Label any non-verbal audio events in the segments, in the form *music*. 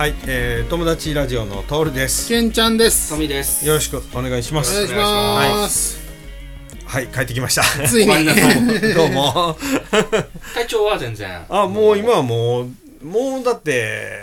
はい、えー、友達ラジオのトールです。けんちゃんですトミです。よろしくお願いします。お願いしますはい、帰ってきました。ついにどうも。*laughs* 体調は全然。あ、もう今はもう、もうだって、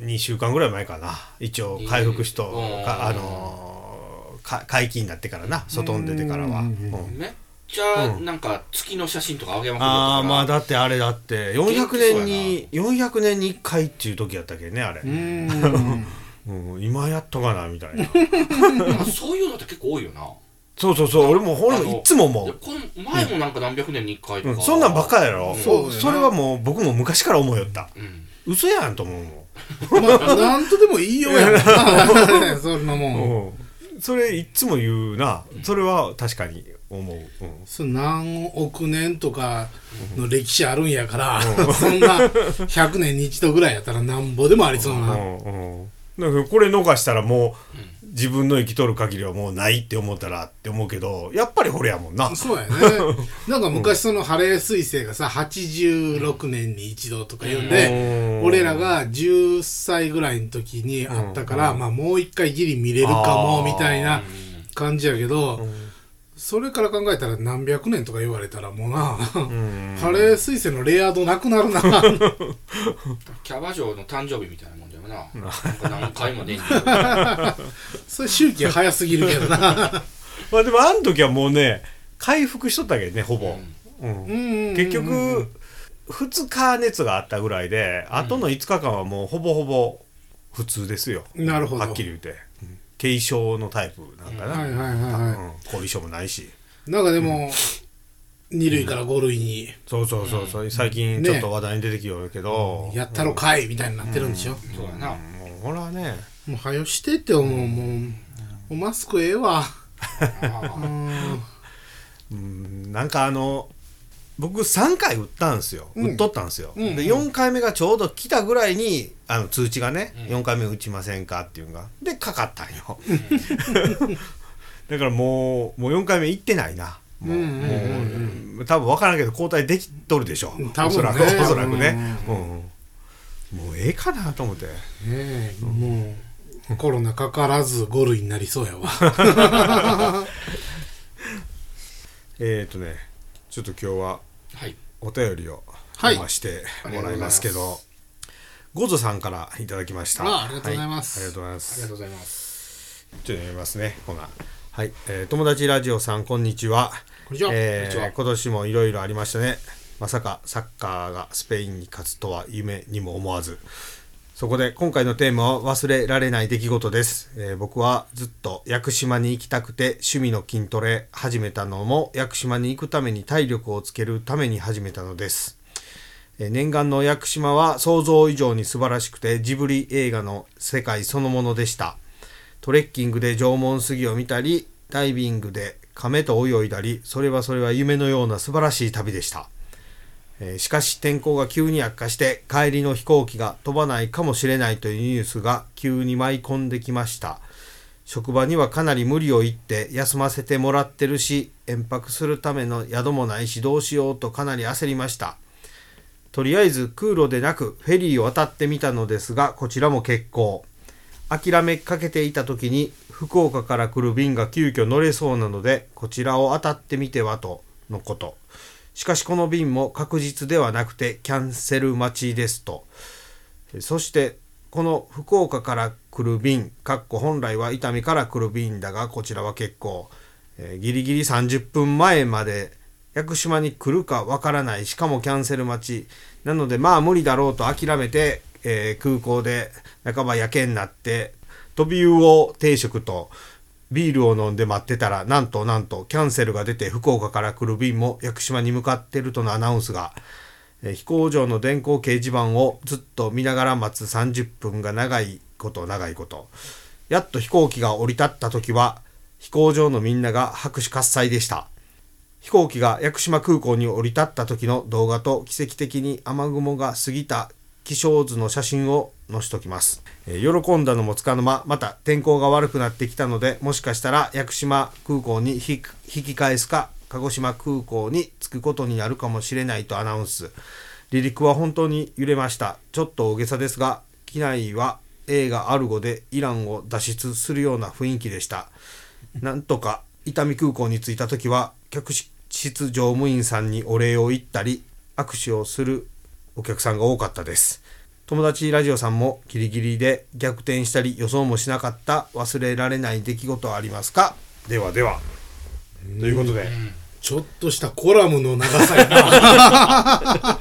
2週間ぐらい前かな。一応回復しと、うんかあのーか解禁になってからな、外に出てからは。うんうんめっちゃうん。なんか月の写真とかあげまくるああまあだだってあれだって。400年に400年に1回っていう時やったっけねあれ、うーんうん、*laughs* 今やっとかなみたいな。*laughs* そういうのって結構多いよな。そうそうそう俺もほんいつも思う。でこの前もなんか何百年に一回とか。うん、そんなんばっかやろ、そうそそれはもう僕も昔から思いよったうん。嘘やんと思うもん。まあなんとでも言いようやんな。*laughs* そんなもん。うん。それいつも言うな。それは確かに思う、うん。そ何億年とかの歴史あるんやから、*laughs* そんな100年に一度ぐらいやったらなんぼでもありそうな、うんうん。だからこれ逃したらもう自分の生きとる限りはもうないって思ったらって思うけどやっぱりこれやもんな。そうやね。*laughs* なんか昔そのハレー彗星がさ86年に一度とか言うんで、うん。俺らが10歳ぐらいの時にあったから、まあもう一回ギリ見れるかもみたいな感じやけど、それから考えたら何百年とか言われたらもうな、うん。ハレー彗星のレア度なくなるな。*laughs* キャバ嬢の誕生日みたいなもんだよな。*laughs* なんか何回もねん。*laughs* それ周期早すぎるけどな。まあでもあの時はもうね回復しとったけどねほぼ、うん。うん。結局2日熱があったぐらいで、あとの5日間はもうほぼほぼ普通ですよ。なるほど。はっきり言うて、うん軽症のタイプなんかな、はいはいはいはうん後遺症もないし。いなんかでも2類から5類に。そうそうそうそう、最近ちょっと話題に出てきよるけど、やったろかいみたいになってるんでしょ、そうやな。もうほらね。もう早してって思う、もうマスクええわ。うん。うん。なんかあの僕3回打ったんですよ、うん。打っとったんですよ、うん。で4回目がちょうど来たぐらいにあの通知がね、4回目打ちませんかっていうのが。でかかったんよ。*laughs* だからもうもう4回目行ってないな。もう,、うんうんうんもう多分分からんけど交代できとるでしょ、多分ね。おそらくおそらくね、うん。もうええかなと思って。ねえもうコロナかからず5類になりそうやわ。*laughs* えっ、ー、とねちょっと今日ははい。お便りをはい読ましてもらいますけど、ゴゾさんからいただきました。あありがとうございますはありがとうございまありがす。とうございます。ちょっと読みますね。ほな。はい、えー友達ラジオさんこんにちは。こんにちはえーこんにちは今年もいろいろありましたね。まさかサッカーがスペインに勝つとは夢にも思わず。そこで今回のテーマは忘れられない出来事です、えー僕はずっと屋久島に行きたくて趣味の筋トレ始めたのも屋久島に行くために体力をつけるために始めたのです。えー念願の屋久島は想像以上に素晴らしくてジブリ映画の世界そのものでした。トレッキングで縄文杉を見たりダイビングで亀と泳いだりそれはそれは夢のような素晴らしい旅でした。えしかし天候が急に悪化して帰りの飛行機が飛ばないかもしれないというニュースが急に舞い込んできました。職場にはかなり無理を言って休ませてもらってるし延泊するための宿もないしどうしようとかなり焦りました。とりあえず空路でなくフェリーを渡ってみたのですがこちらも欠航。諦めかけていた時に福岡から来る便が急遽乗れそうなのでこちらを当たってみてはとのこと。しかしこの便も確実ではなくてキャンセル待ちですと。そしてこの福岡から来る便かっこ本来は伊丹から来る便だがこちらは結構、えーギリギリ30分前まで屋久島に来るかわからない。しかもキャンセル待ちなのでまあ無理だろうと諦めて、えー空港で半ばやけになって飛び魚定食とビールを飲んで待ってたらなんとなんとキャンセルが出て福岡から来る便も屋久島に向かってるとのアナウンスがえ飛行場の電光掲示板をずっと見ながら待つ30分が長いこと長いこと。やっと飛行機が降り立った時は飛行場のみんなが拍手喝采でした。飛行機が屋久島空港に降り立った時の動画と奇跡的に雨雲が過ぎた気象図の写真を載しときます、えー喜んだのもつかの間また天候が悪くなってきたのでもしかしたら屋久島空港に引き返すか鹿児島空港に着くことになるかもしれないとアナウンス。離陸は本当に揺れました。ちょっと大げさですが機内は映画アルゴでイランを脱出するような雰囲気でした。なんとか伊丹空港に着いた時は客室乗務員さんにお礼を言ったり握手をするお客さんが多かったです。友達ラジオさんもギリギリで逆転したり予想もしなかった忘れられない出来事はありますか？ではでは。ということで、ちょっとしたコラムの長さやな。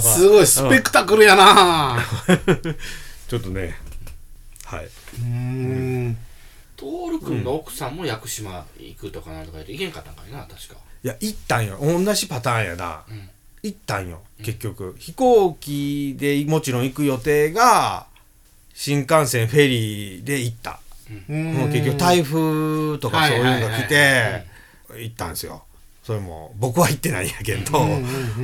すごいスペクタクルやな。ちょっとね。はい。うーん。トール君の奥さんも屋久島行くとかなんとか言って行けんかったんかいな確か。いや行ったんよ。同じパターンやな、ん行ったんよ結局、飛行機でもちろん行く予定が新幹線フェリーで行った、もう結局台風とかそういうのが来て行ったんですよ。それも僕は行ってないんやけど、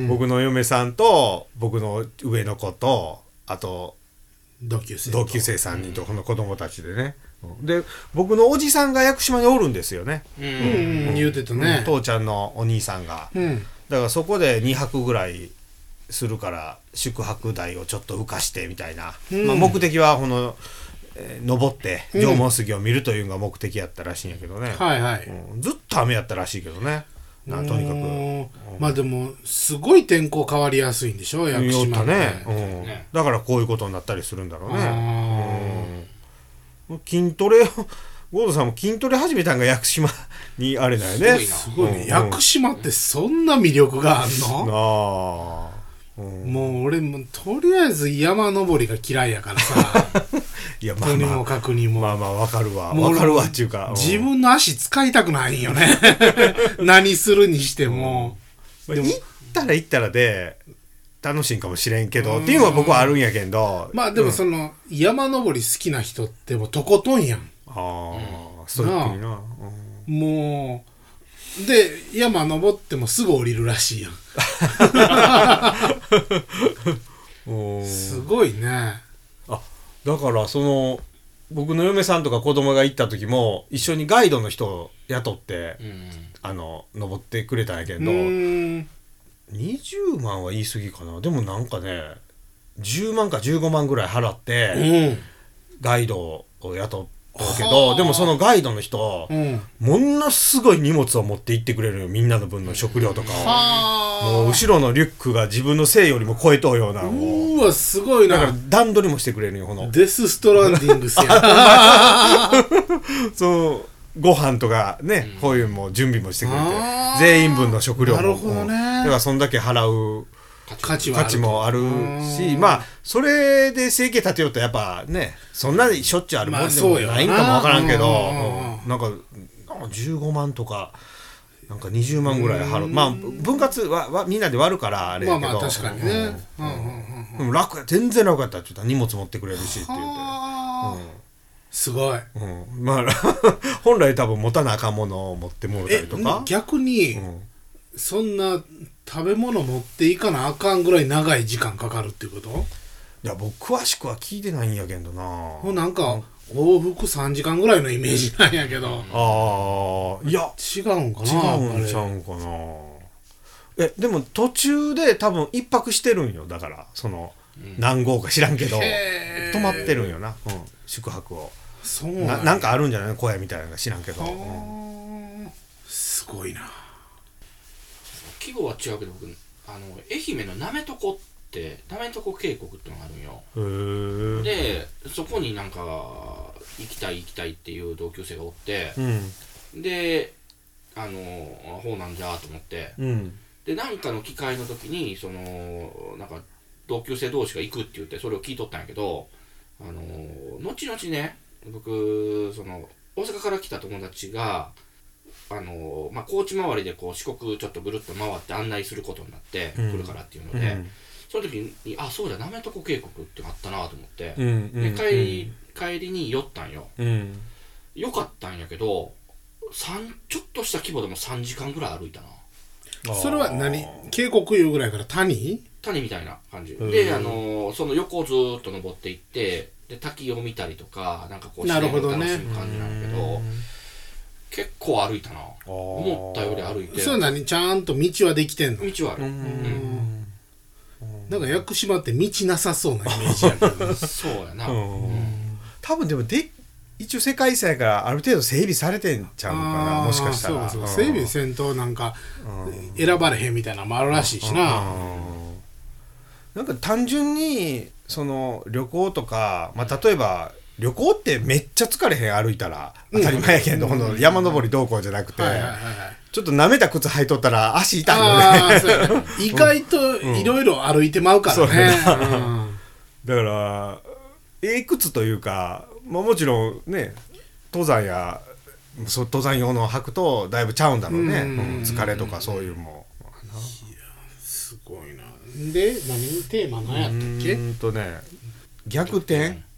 僕の嫁さんと僕の上の子とあと同級生同級生3人とこの子供たちでね、で僕のおじさんが屋久島におるんですよね、うん、うん言うてたね。父ちゃんのお兄さんが、うんだからそこで2泊ぐらいするから宿泊代をちょっと浮かしてみたいな、うん。まあ、目的はこの、えー登って縄文杉を見るというのが目的やったらしいんやけどね、はいはい。うん。ずっと雨やったらしいけどね。なとにかく。うん。まあでもすごい天候変わりやすいんでしょ？屋久島ね、うん。ね。だからこういうことになったりするんだろうね、筋トレをゴードさんも筋トレ始めたんが屋久島 *laughs* にあれだよね。すごいねうん。屋久島ってそんな魅力があんの？ああ、うん。もう俺もとりあえず山登りが嫌いやからさ。*laughs* いやまあとにもまあかくにも。まあまあわかるわ。もうわかるわっていうか、うん。自分の足使いたくないんよね。*laughs* 何するにしても、まあ行ったら行ったらで楽しいんかもしれんけどっていうのは僕はあるんやけど。まあでもその、山登り好きな人ってもうとことんやんああストイックにな、もうで山登ってもすぐ降りるらしいやん。*laughs* すごいね。あだからその僕の嫁さんとか子供が行った時も一緒にガイドの人を雇って、うん。あの登ってくれたんやけうど、ーん。20万は言い過ぎかな。でもなんかね10万か15万ぐらい払って、うん。ガイドを雇けはどあ。でもそのガイドの人、うん。ものすごい荷物を持って行ってくれるよみんなの分の食料とかを、はもう後ろのリュックが自分の背よりも超えとうようなもううわすごいだからな段取りもしてくれるよこの。デス・ストランディングスや。*laughs* そのご飯とかね、こういうもう準備もしてくれて全員分の食料も。なるほどね。うん。だからそんだけ払う価値価値もあるしまあそれで生計立てようとやっぱねそんなにしょっちゅうあるもんでもなないんかもわからんけど、うん。うんうんうんなんかなんか15万とかなんか20万ぐらい払う。まあ分割ははみんなで割るからあれまやけど、あまあ確かにね。うん。うんうんうん。でも楽や全然楽やったって言ったら荷物持ってくれるしって言って。はあ。すごい。うん、まあ *laughs* 本来多分持たなあかんものを持ってもらったえりとか、逆にうん、そんな食べ物持っていかなあかんぐらい長い時間かかるっていうこと？いや僕詳しくは聞いてないんやけどな。もうなんか往復3時間ぐらいのイメージなんやけど。ああいや違うんかな違うんちゃあうんかな。えでも途中で多分一泊してるんよ。だからその何号か知らんけど。泊まってるんよな、うん、宿泊を。れそうななんなんかあるんじゃない？小屋みたいなの知らんけど、うん。はあすごいな規模は違うけど僕あの愛媛のなめとこってなめとこ渓谷ってのがあるんよ。でそこになんか行きたい行きたいっていう同級生がおってうん。であのほうなんじゃと思って。うん。でなんかの機会の時にそのなんか同級生同士が行くって言ってそれを聞いとったんやけどあの後々ね僕その大阪から来た友達があの、まあ、高知回りでこう四国ちょっとぐるっと回って案内することになってうん。来るからっていうので、うん。その時にあそうだなめとこ渓谷ってあったなと思って、うんうんで帰り帰りに寄ったんよ。うん。よかったんやけど三ちょっとした規模でも3時間ぐらい歩いたな。それは何？渓谷いうぐらいから谷？谷みたいな感じ。ん。であのその横をずーっと登っていってで滝を見たりとかなんかこうなるほどね。自然を楽しむ感じなんやけど結構歩いたな。思ったより歩いて。それは何ちゃんと道はできてんの？道はある、ううん。んなんか屋久島って道なさそうなイメージやけどね。そうやな、多分でもで一応世界遺産やからある程度整備されてんちゃうのかなもしかしたら。そうそう整備せんとなんか選ばれへんみたいなのもあるらしいしな。なんか単純にその旅行とか、まあ、例えば旅行ってめっちゃ疲れへん歩いたら当たり前やけど、この山登りどうこうじゃなくて、はいはいはいはい。ちょっと舐めた靴履いとったら足痛いよね。*laughs* 意外といろいろ歩いてまうからね。だからええ靴というか、まあ、もちろんね登山や登山用の履くとだいぶちゃうんだろうね、うん。うん疲れとかそういうも。すごいな。で何テーマ何やったっうけーんとね逆転？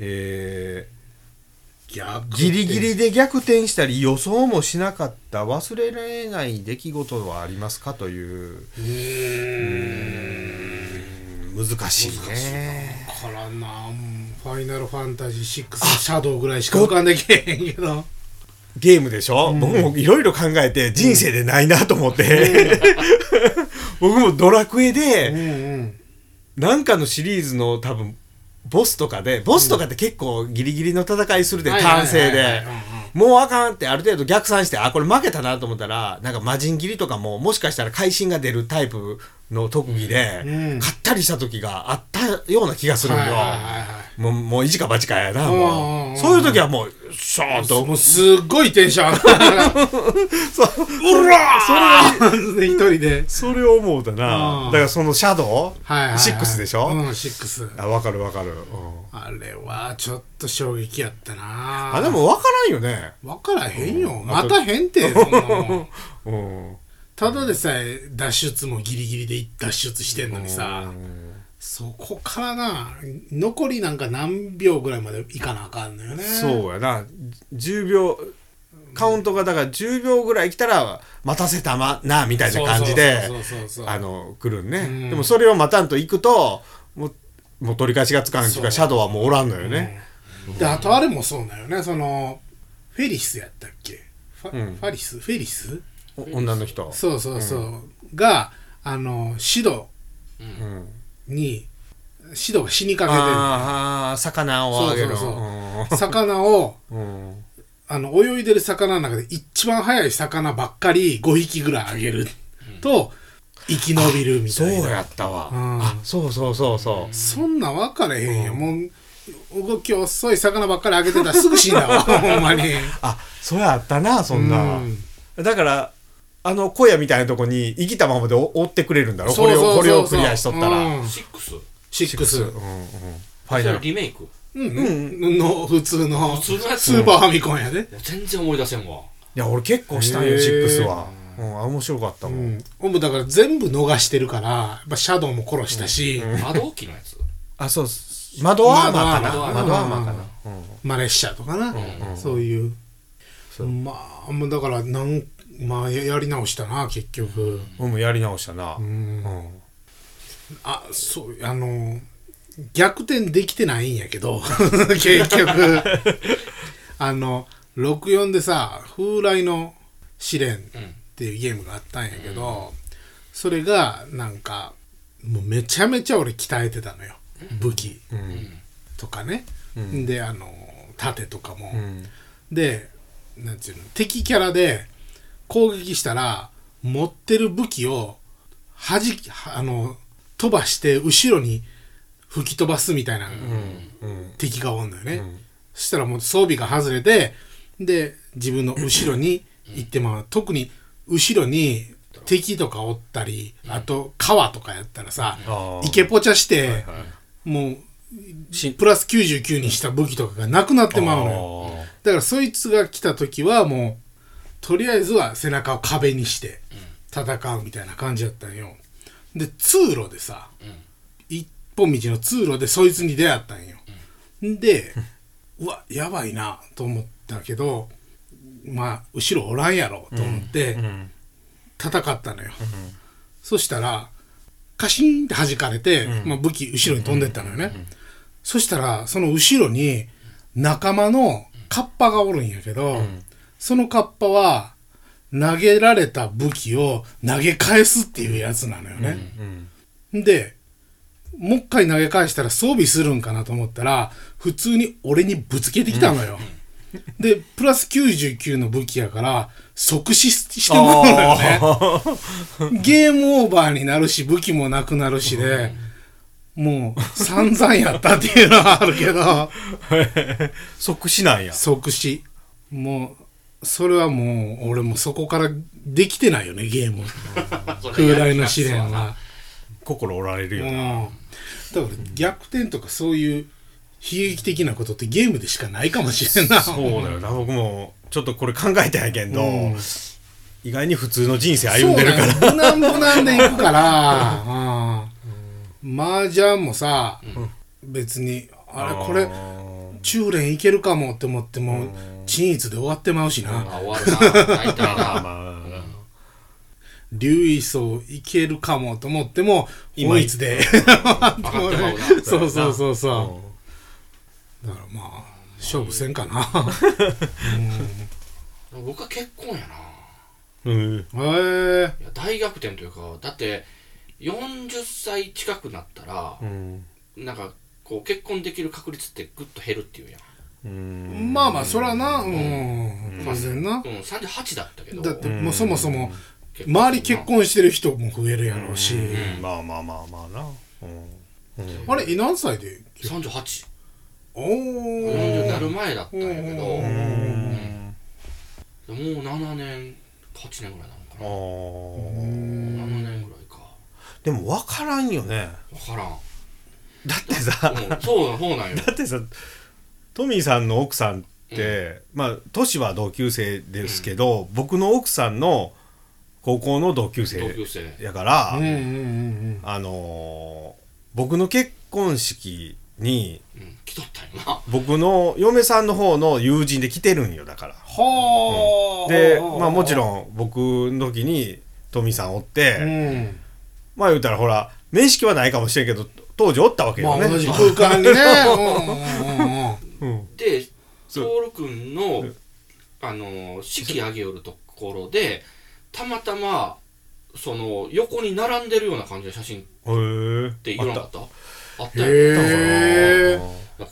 え逆ー、ギリギリで逆転したり予想もしなかった忘れられない出来事はありますかという。うーん。難しいね。からなうんファイナルファンタジー6のシャドウぐらいしか浮かんでけへんけど。ゲームでしょ、僕もいろいろ考えて人生でないなと思って、*laughs* 僕もドラクエで、うんうん。なんかのシリーズの多分ボスとかでボスとかって結構ギリギリの戦いするではいはいはい単性でもうあかんってある程度逆算してあこれ負けたなと思ったらなんか魔人切りとかももしかしたら会心が出るタイプの特技で、うん。勝ったりした時があったような気がするんよ、はいはいはいはいもうもう一か八かやなうんうんもうん。う。そういう時はもうシャーンと。もうすっごいテンション上がる。*laughs* そう。うらー！で *laughs* 一人で。それを思うだな。うん。だからそのシャドウ、はいはいはい。シックスでしょ、うん6あ分かる分かる、うん。あれはちょっと衝撃やったな。あでも分からんよね。分からへんよ、うん。またへんてそんなもん。*laughs* うん。ただでさえ脱出もギリギリで脱出してんのにさそこからな残りなんか何秒ぐらいまでいかなあかんのよね。そうやな。10秒カウントがだから10秒ぐらい来たら待たせたまなみたいな感じであの来るんね、うん。でもそれを待たんと行くともうもう取り返しがつかんっていうかシャドウはもうおらんのよね、であとあれもそうだよね。そのフェリスやったっけ？ファ,、うん。ファリス？フェリス？お女の人。そうそうそう、があのシド。うんにシドが死にかけてるああ魚をあげる。そうそう魚をうん。*laughs* うん。あの泳いでる魚の中で一番速い魚ばっかり5匹ぐらいあげる。と生き延びるみそうたいな。やったわ、うん。あそうそうそうそう。そんなん分かれへんよ、もう動き遅い魚ばっかりあげてたらすぐ死んだわ。*laughs* ほんまに。あそれあったなそんな、うん。だからあの小屋みたいなとこに生きたままでお追ってくれるんだろ？これをこれをクリアしとったら、うん。シックス。シックス。うんうん、ファイナル。リメイク？うん。うん。の普通の。普通のやつ。スーパーファミコンやで、全然思い出せんわ。いや俺結構したんよシックスは、うん、あ面白かったもん、うん、だから全部逃してるからやっぱシャドウも殺したし、窓置きのやつ？あそうっす。窓アーマーかな。窓アーマー窓アーマーかな、マレッシャーとかな、そういう。まあもうだからなんまあややり直したな結局、うん、やり直したな、うん。うん。あそうあの逆転できてないんやけど *laughs* 結局。*laughs* あの64でさ「風来の試練」っていうゲームがあったんやけど、それがなんかもうめちゃめちゃ俺鍛えてたのよ。武器。うん。とかね、うん。であの盾とかも、うん。でなんていうの敵キャラで攻撃したら持ってる武器をはじきはあの飛ばして後ろに吹き飛ばすみたいなうん。敵がおんのよね、ん。そしたらもう装備が外れてで自分の後ろに行ってまう特に後ろに敵とかおったりあと川とかやったらさあー。イケポチャしてもうしプラス99にした武器とかがなくなってまうのよ。だからそいつが来た時はもうとりあえずは背中を壁にして戦うみたいな感じだったんよ。で通路でさ、一本道の通路でそいつに出会ったんよ、でうわやばいなと思ったけどまあ後ろおらんやろと思ってうん。戦ったのよ、そしたらカシーンって弾かれて、まあ、武器後ろに飛んでったのよね、そしたらその後ろに仲間のカッパがおるんやけど、そのカッパは投げられた武器を投げ返すっていうやつなのよね、うんでもう一回投げ返したら装備するんかなと思ったら、普通に俺にぶつけてきたのよ。で、プラス99の武器やから、即死してもらうのよね。ゲームオーバーになるし、武器もなくなるしで、もう散々やったっていうのはあるけど、*laughs* 即死なんや。即死。もう、それはもう、俺もそこからできてないよね、ゲーム。*laughs* 空大の試練は。心折られるようん。な。だから逆転とかそういう悲劇的なことってゲームでしかないかもしれんな。そうだよな。僕もちょっとこれ考えたんやけど、うん意外に普通の人生歩んでるから。無難無難でいくから、*laughs* うん。麻雀もさ、別に、あれこれ、中連いけるかもって思っても、鎮一で終わってまうしな。あ終わるな大体まあなまあ、いけるかもと思っても、今法律で。そうそうそうそう。だからまあ、勝負せんかな。僕は結婚やなうん。へえ。大逆転というかだって40歳近くなったらう、ん。なんかこう結婚できる確率ってぐっと減るっていうやんうん。まあまあ、そらな、うん、当然な。うん。38だったけど。だってもうそもそも、周り結婚してる人も増えるやろうし。まあまあまあまあな。うん。あれ、何歳で？38お40になー。る前だったんやけど。もう7年8年ぐらいなのかあなー。7年ぐらいか。でも分からんよね。分からん。だってさ、うん。そうそうなんよ。だってさ、トミーさんの奥さんって、まあ、年は同級生ですけど、僕の奥さんの高校の同級生やから、うんうんうんあのー僕の結婚式に、うん来とったよな僕の嫁さんの方の友人で来てるんよ、だから。はあ。で、まあもちん。ろん僕の時にトミーさんおって、うん。まあ言うたらほら、面識はないかもしれんけど、当時おったわけまよね。あ同じ空間にね。*laughs* でそう徹君のあの式挙げよるところでたまたまその横に並んでるような感じの写真っ。て言わなかった？あった。よへえ。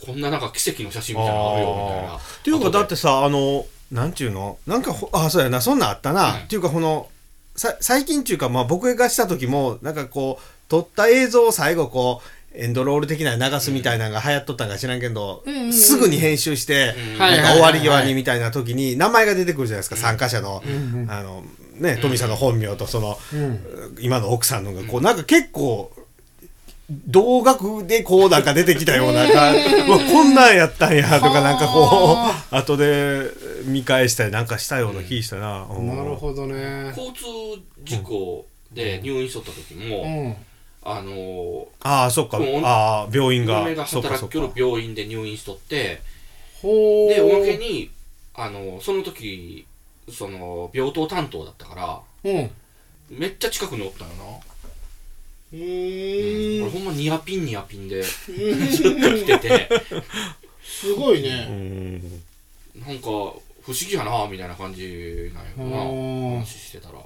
こんななんか奇跡の写真みたいなのあるよみたいな。っていうかだってさあのなんちゅうの？なんかほあそうやなそんなんあったな、うん。っていうかこのさ最近っていうかまあ僕がした時もなんかこう撮った映像を最後こうエンドロール的なの流すみたいなのが流行っとったんか知らんけど、うんうんうん。すぐに編集して、うん。なんか終わり際にみたいな時に名前が出てくるじゃないですか、参加者の、んうんあのねトミーさんの本名とその、うん。今の奥さんのがこうなんか結構同額でこうなんか出てきたようなこんなんやったんやとかなんかこはう後で見返したりなんかしたような気したな、うん。なるほどね。交通事故で入院しとった時も、うん。あのああそっか。うんああ病院が。嫁が働きよる病院で入院しとって。でおまけにあのその時その病棟担当だったからうん。うめっちゃ近くにおったよな。ー。ん。俺ほんまニヤピンニヤピンで *laughs* ずっと来てて。すごいうん。ね。なんか不思議やなみたいな感じなんやな。話してたら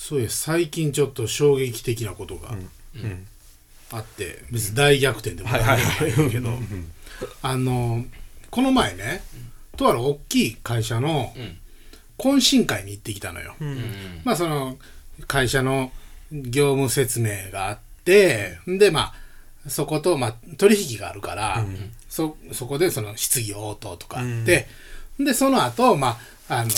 そうや、最近ちょっと衝撃的なことがうん。あって、別に大逆転でもないけど、あの、この前ね、とある大きい会社のうん。懇親会に行ってきたのよ。うん。まあその会社の業務説明があって、でまあそことまあ取引があるから、そそこでその質疑応答とかあって、でその後まああの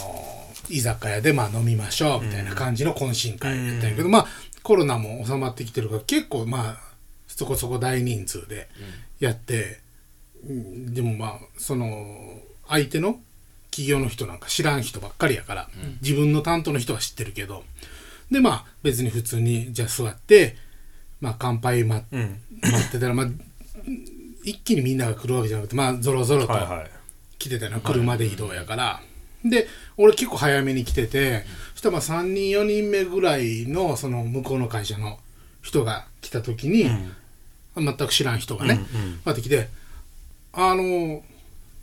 居酒屋でまあ飲みましょうみたいな感じの懇親会やったんやけど、まあコロナも収まってきてるから結構まあそこそこ大人数でやって、うん。でもまあその相手の企業の人なんか知らん人ばっかりやから、自分の担当の人は知ってるけどでまあ別に普通にじゃあ座ってまあ乾杯待うん。待ってたらまあ一気にみんなが来るわけじゃなくてまあぞろぞろとはいはい。来てたの車で移動やから、で俺結構早めに来ててそしたらまあ3人4人目ぐらいのその向こうの会社の人が来た時に、全く知らん人がね、うんうん。待ってきて「あの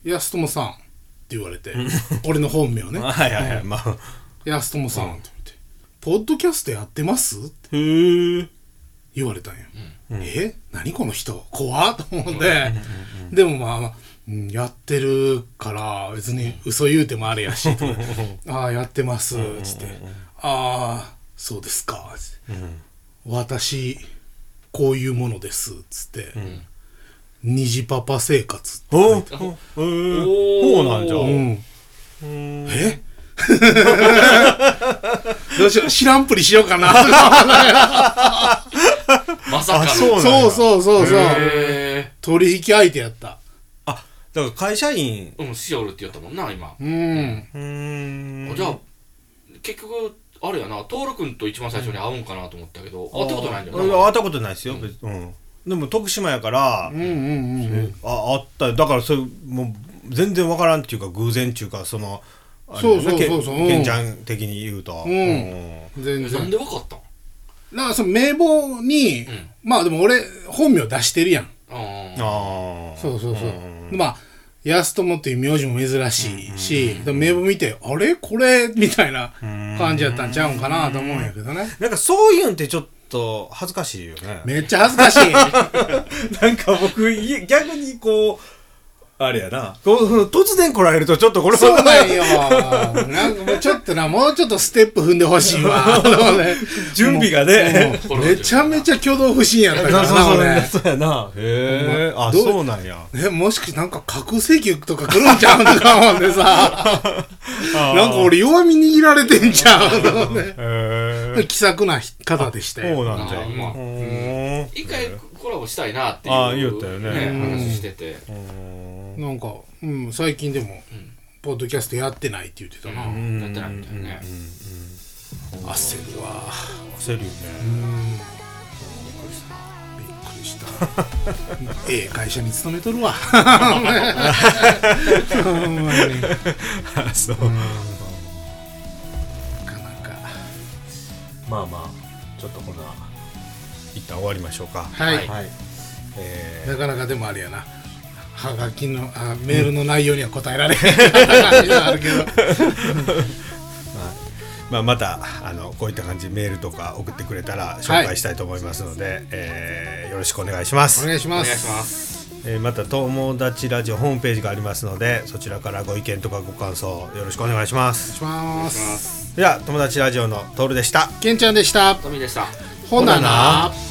安友さん」って言われて俺の本名ね。*laughs* はいはいはい。まあ。安友さんって言って「ポッドキャストやってます?」って言われたんよ、え？何この人？怖っと思って、でもまあまあ、うんやってるから別に嘘言うてもあれやし、とああやってますつって、ああそうですか。つって、私こういうものですつって、虹パパ生活おおえー。そうなんじゃ。うん。え？*laughs* どうしよう。知らんぷりしようかな。*laughs* まさかそうそうそうそうそう。へ取引相手やった。あだから会社員。えうんしおるって言ったもんな今。うん。うーん。じゃあ結局あれやな徹君と一番最初に会うんかなと思ったけど会ったことないんだよ会ったことないですよ、別うん。でも徳島やから、うんうんうんうん。ああったよ。だからそれもう全然わからんっていうか偶然っていうかそのあれそうそうそう。そううんけけん。ちゃん的に言うと、うん。全えなん然でわかったん？だからその名簿に、ん。まあでも俺本名出してるやんあああそうそうそう、ん。まあ安友っていう名字も珍しいし、名簿見てあれ？これ？みたいな感じやったんちゃうんかなと思うんやけどね。なんかそういうんってちょっと恥ずかしいよね。めっちゃ恥ずかしい。*laughs* なんか僕い逆にこうあれやな。こう突然来られるとちょっとこれそうなんよ。なんかもうちょっとな、もうちょっとステップ踏んでほしいわ。*laughs* 準備がね。もうめちゃめちゃ挙動不審やったそうからな、そうそう俺。そうやな。へえ。あどうそうなんや。え、もしかなんか核石油とか来るんちゃうとか思ってさ、*laughs* なんか俺弱み握られてんちゃう気さくな方でしたそうよ。なんじゃ。一回コラボしたいなっていうあ言ったよね。話しててなんか、うん、最近でも、ポッドキャストやってないって言ってたな。やってないみたいなね焦るわ。焦るよねびっくりした。*laughs* ええ会社に勤めとるわ。*laughs* そうなかなか。まあまあちょっとこんな一旦終わりましょうかはい。はいえなかなかでもあれやな。はがきのあメールの内容には答えられへん感じがあるけど。ー *laughs* まあ、またあのこういった感じでメールとか送ってくれたら紹介したいと思いますので、えーよろしくお願いしますお願いしまお願いしす。ますえーまた友達ラジオホームページがありますのでそちらからご意見とかご感想よろしくお願いしますお願いしまお願いしす。ますでは友達ラジオのトールでしたけんちゃんでした。トミーでしたほなな。